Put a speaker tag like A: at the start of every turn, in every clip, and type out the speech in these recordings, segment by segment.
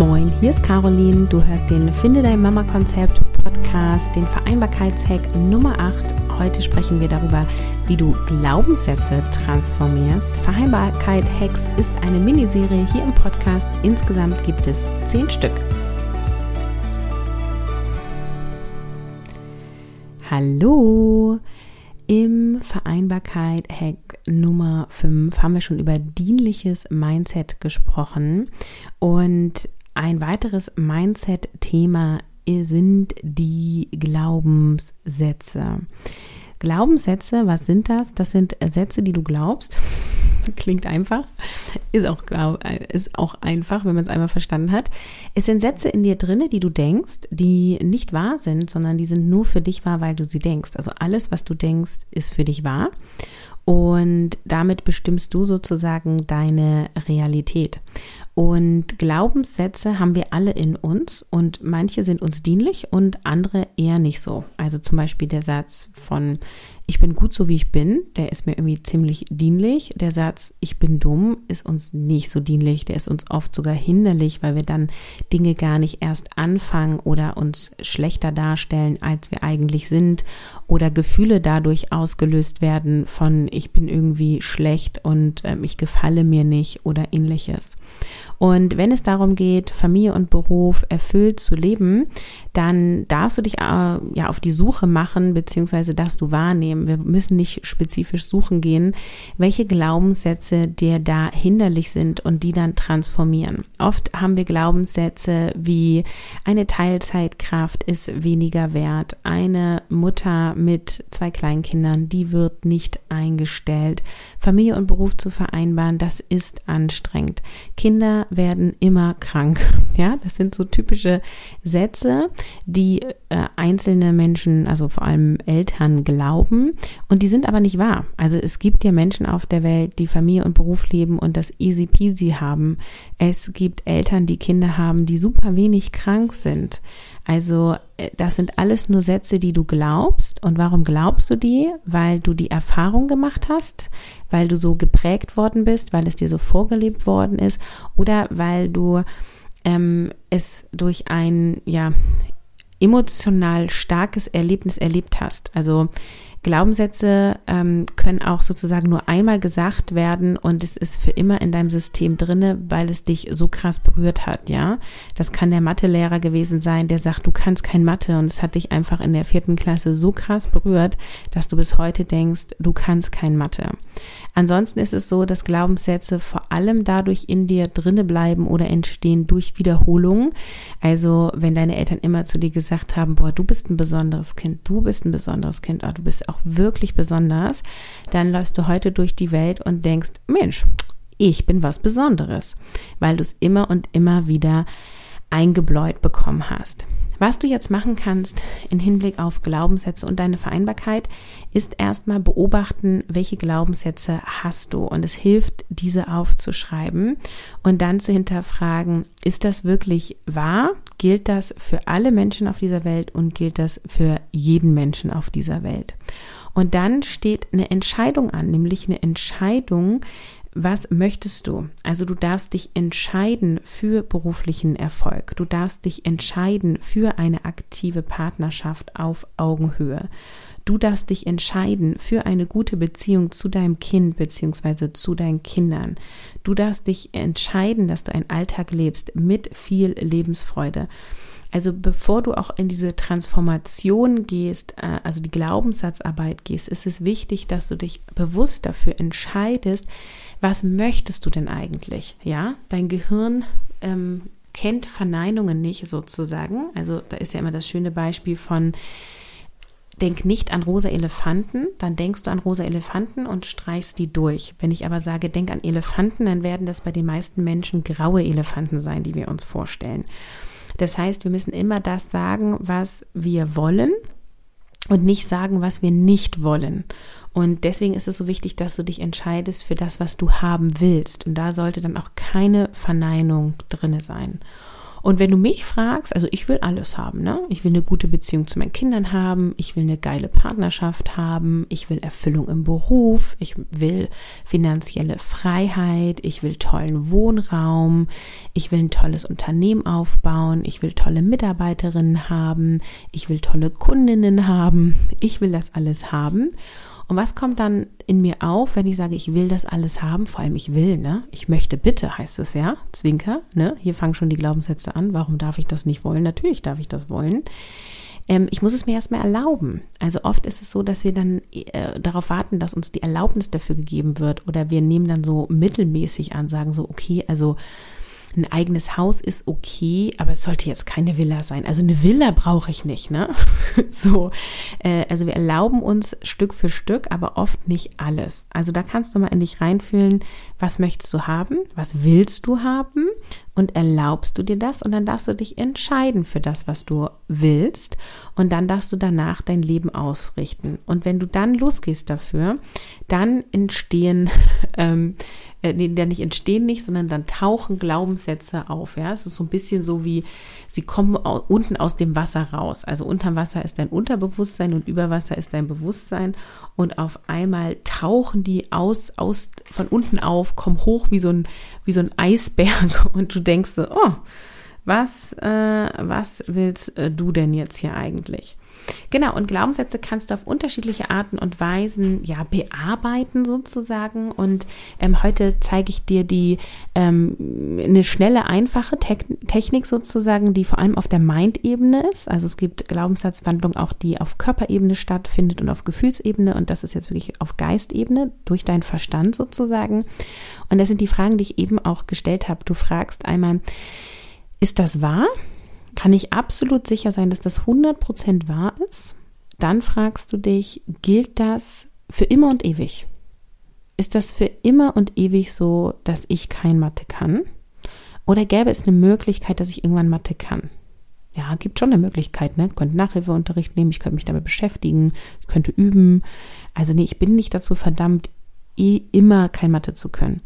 A: Moin, hier ist Caroline. Du hörst den Finde dein Mama Konzept Podcast, den Vereinbarkeitshack Nummer 8. Heute sprechen wir darüber, wie du Glaubenssätze transformierst. Vereinbarkeit Hacks ist eine Miniserie hier im Podcast. Insgesamt gibt es 10 Stück. Hallo! Im Vereinbarkeit-Hack Nummer 5 haben wir schon über dienliches Mindset gesprochen. Und ein weiteres Mindset-Thema sind die Glaubenssätze. Glaubenssätze, was sind das? Das sind Sätze, die du glaubst. Klingt einfach, ist auch, glaub, ist auch einfach, wenn man es einmal verstanden hat. Es sind Sätze in dir drinne, die du denkst, die nicht wahr sind, sondern die sind nur für dich wahr, weil du sie denkst. Also alles, was du denkst, ist für dich wahr. Und damit bestimmst du sozusagen deine Realität. Und Glaubenssätze haben wir alle in uns und manche sind uns dienlich und andere eher nicht so. Also zum Beispiel der Satz von ich bin gut so wie ich bin, der ist mir irgendwie ziemlich dienlich. Der Satz ich bin dumm ist uns nicht so dienlich, der ist uns oft sogar hinderlich, weil wir dann Dinge gar nicht erst anfangen oder uns schlechter darstellen, als wir eigentlich sind oder Gefühle dadurch ausgelöst werden von ich bin irgendwie schlecht und äh, ich gefalle mir nicht oder ähnliches. Und wenn es darum geht, Familie und Beruf erfüllt zu leben, dann darfst du dich äh, ja auf die Suche machen, beziehungsweise darfst du wahrnehmen. Wir müssen nicht spezifisch suchen gehen, welche Glaubenssätze dir da hinderlich sind und die dann transformieren. Oft haben wir Glaubenssätze wie eine Teilzeitkraft ist weniger wert, eine Mutter mit zwei Kleinkindern, die wird nicht eingestellt. Familie und Beruf zu vereinbaren, das ist anstrengend. Kinder werden immer krank. Ja, das sind so typische Sätze, die äh, einzelne Menschen, also vor allem Eltern, glauben und die sind aber nicht wahr. Also es gibt ja Menschen auf der Welt, die Familie und Beruf leben und das easy peasy haben. Es gibt Eltern, die Kinder haben, die super wenig krank sind. Also äh, das sind alles nur Sätze, die du glaubst. Und warum glaubst du die? Weil du die Erfahrung gemacht hast, weil du so geprägt worden bist, weil es dir so vorgelebt worden ist oder weil du ähm, es durch ein ja emotional starkes Erlebnis erlebt hast. Also Glaubenssätze ähm, können auch sozusagen nur einmal gesagt werden und es ist für immer in deinem System drinne, weil es dich so krass berührt hat, ja. Das kann der Mathelehrer gewesen sein, der sagt, du kannst kein Mathe und es hat dich einfach in der vierten Klasse so krass berührt, dass du bis heute denkst, du kannst kein Mathe. Ansonsten ist es so, dass Glaubenssätze vor allem dadurch in dir drinne bleiben oder entstehen durch Wiederholung. Also wenn deine Eltern immer zu dir gesagt haben, boah, du bist ein besonderes Kind, du bist ein besonderes Kind, oh, du bist auch wirklich besonders, dann läufst du heute durch die Welt und denkst, Mensch, ich bin was Besonderes, weil du es immer und immer wieder eingebläut bekommen hast. Was du jetzt machen kannst in Hinblick auf Glaubenssätze und deine Vereinbarkeit, ist erstmal beobachten, welche Glaubenssätze hast du. Und es hilft, diese aufzuschreiben und dann zu hinterfragen, ist das wirklich wahr? Gilt das für alle Menschen auf dieser Welt und gilt das für jeden Menschen auf dieser Welt? Und dann steht eine Entscheidung an, nämlich eine Entscheidung, was möchtest du? Also du darfst dich entscheiden für beruflichen Erfolg. Du darfst dich entscheiden für eine aktive Partnerschaft auf Augenhöhe. Du darfst dich entscheiden für eine gute Beziehung zu deinem Kind bzw. zu deinen Kindern. Du darfst dich entscheiden, dass du einen Alltag lebst mit viel Lebensfreude. Also bevor du auch in diese Transformation gehst, äh, also die Glaubenssatzarbeit gehst, ist es wichtig, dass du dich bewusst dafür entscheidest, was möchtest du denn eigentlich? Ja, dein Gehirn ähm, kennt Verneinungen nicht sozusagen. Also da ist ja immer das schöne Beispiel von denk nicht an rosa Elefanten, dann denkst du an rosa Elefanten und streichst die durch. Wenn ich aber sage, denk an Elefanten, dann werden das bei den meisten Menschen graue Elefanten sein, die wir uns vorstellen. Das heißt, wir müssen immer das sagen, was wir wollen und nicht sagen, was wir nicht wollen. Und deswegen ist es so wichtig, dass du dich entscheidest für das, was du haben willst. Und da sollte dann auch keine Verneinung drinne sein. Und wenn du mich fragst, also ich will alles haben, ne? Ich will eine gute Beziehung zu meinen Kindern haben, ich will eine geile Partnerschaft haben, ich will Erfüllung im Beruf, ich will finanzielle Freiheit, ich will tollen Wohnraum, ich will ein tolles Unternehmen aufbauen, ich will tolle Mitarbeiterinnen haben, ich will tolle Kundinnen haben, ich will das alles haben. Und was kommt dann in mir auf, wenn ich sage, ich will das alles haben? Vor allem ich will, ne? Ich möchte bitte, heißt es ja. Zwinker, ne? Hier fangen schon die Glaubenssätze an. Warum darf ich das nicht wollen? Natürlich darf ich das wollen. Ähm, ich muss es mir erstmal erlauben. Also oft ist es so, dass wir dann äh, darauf warten, dass uns die Erlaubnis dafür gegeben wird. Oder wir nehmen dann so mittelmäßig an, sagen so, okay, also ein eigenes Haus ist okay, aber es sollte jetzt keine Villa sein. Also eine Villa brauche ich nicht, ne? so, äh, also wir erlauben uns Stück für Stück, aber oft nicht alles. Also da kannst du mal in dich reinfühlen, was möchtest du haben, was willst du haben und erlaubst du dir das und dann darfst du dich entscheiden für das, was du willst und dann darfst du danach dein Leben ausrichten. Und wenn du dann losgehst dafür, dann entstehen ähm, äh, nee, nicht entstehen nicht, sondern dann tauchen Glaubenssätze auf. Ja, es ist so ein bisschen so wie, sie kommen unten aus dem Wasser raus. Also unterm Wasser ist dein Unterbewusstsein und über Wasser ist dein Bewusstsein. Und auf einmal tauchen die aus, aus, von unten auf, kommen hoch wie so ein, wie so ein Eisberg. Und du denkst so, oh, was, äh, was willst äh, du denn jetzt hier eigentlich? Genau, und Glaubenssätze kannst du auf unterschiedliche Arten und Weisen ja bearbeiten sozusagen. Und ähm, heute zeige ich dir die ähm, eine schnelle, einfache Te Technik sozusagen, die vor allem auf der Mind-Ebene ist. Also es gibt Glaubenssatzwandlung auch, die auf Körperebene stattfindet und auf Gefühlsebene. Und das ist jetzt wirklich auf Geistebene durch deinen Verstand sozusagen. Und das sind die Fragen, die ich eben auch gestellt habe. Du fragst einmal, ist das wahr? kann ich absolut sicher sein, dass das 100% wahr ist. Dann fragst du dich, gilt das für immer und ewig? Ist das für immer und ewig so, dass ich kein Mathe kann? Oder gäbe es eine Möglichkeit, dass ich irgendwann Mathe kann? Ja, gibt schon eine Möglichkeit, ne? Ich könnte Nachhilfeunterricht nehmen, ich könnte mich damit beschäftigen, ich könnte üben. Also nee, ich bin nicht dazu verdammt, eh immer kein Mathe zu können.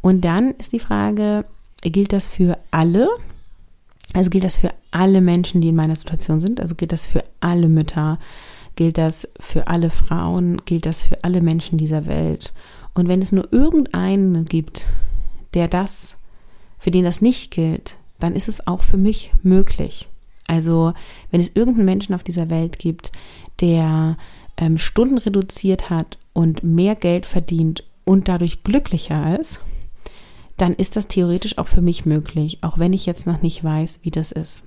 A: Und dann ist die Frage, gilt das für alle? Also gilt das für alle Menschen, die in meiner Situation sind. Also gilt das für alle Mütter, gilt das für alle Frauen, gilt das für alle Menschen dieser Welt. Und wenn es nur irgendeinen gibt, der das, für den das nicht gilt, dann ist es auch für mich möglich. Also wenn es irgendeinen Menschen auf dieser Welt gibt, der ähm, Stunden reduziert hat und mehr Geld verdient und dadurch glücklicher ist, dann ist das theoretisch auch für mich möglich, auch wenn ich jetzt noch nicht weiß, wie das ist.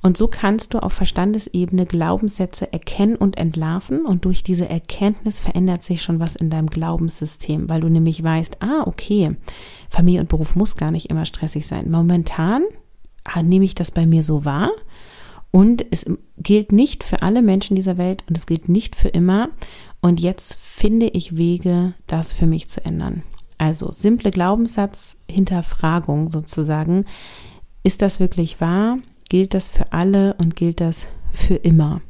A: Und so kannst du auf Verstandesebene Glaubenssätze erkennen und entlarven und durch diese Erkenntnis verändert sich schon was in deinem Glaubenssystem, weil du nämlich weißt, ah, okay, Familie und Beruf muss gar nicht immer stressig sein. Momentan ah, nehme ich das bei mir so wahr und es gilt nicht für alle Menschen dieser Welt und es gilt nicht für immer und jetzt finde ich Wege, das für mich zu ändern. Also simple Glaubenssatz-Hinterfragung sozusagen. Ist das wirklich wahr? Gilt das für alle und gilt das für immer?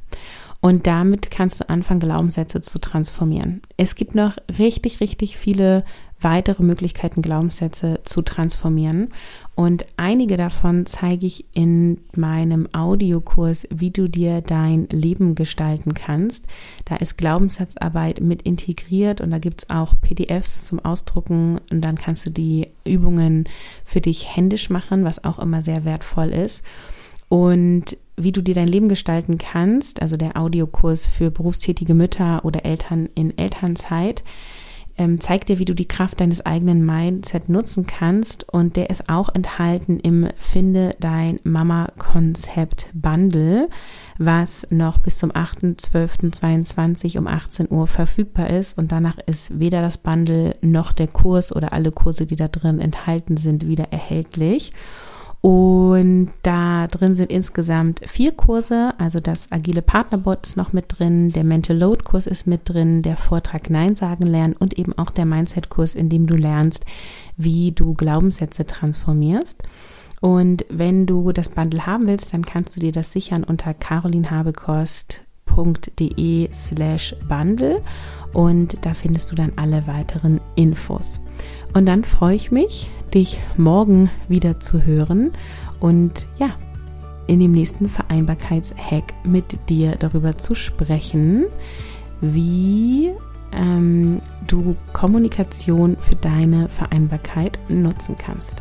A: Und damit kannst du anfangen, Glaubenssätze zu transformieren. Es gibt noch richtig, richtig viele weitere Möglichkeiten, Glaubenssätze zu transformieren. Und einige davon zeige ich in meinem Audiokurs, wie du dir dein Leben gestalten kannst. Da ist Glaubenssatzarbeit mit integriert und da gibt es auch PDFs zum Ausdrucken und dann kannst du die Übungen für dich händisch machen, was auch immer sehr wertvoll ist. Und wie du dir dein Leben gestalten kannst, also der Audiokurs für berufstätige Mütter oder Eltern in Elternzeit, ähm, zeigt dir, wie du die Kraft deines eigenen Mindset nutzen kannst. Und der ist auch enthalten im Finde dein Mama-Konzept Bundle, was noch bis zum 8.12.22 um 18 Uhr verfügbar ist. Und danach ist weder das Bundle noch der Kurs oder alle Kurse, die da drin enthalten sind, wieder erhältlich. Und da drin sind insgesamt vier Kurse, also das agile Partnerbot ist noch mit drin, der Mental Load Kurs ist mit drin, der Vortrag Nein sagen lernen und eben auch der Mindset Kurs, in dem du lernst, wie du Glaubenssätze transformierst. Und wenn du das Bundle haben willst, dann kannst du dir das sichern unter carolinhabekost www.de slash bundle und da findest du dann alle weiteren Infos. Und dann freue ich mich, dich morgen wieder zu hören und ja, in dem nächsten Vereinbarkeitshack mit dir darüber zu sprechen, wie ähm, du Kommunikation für deine Vereinbarkeit nutzen kannst.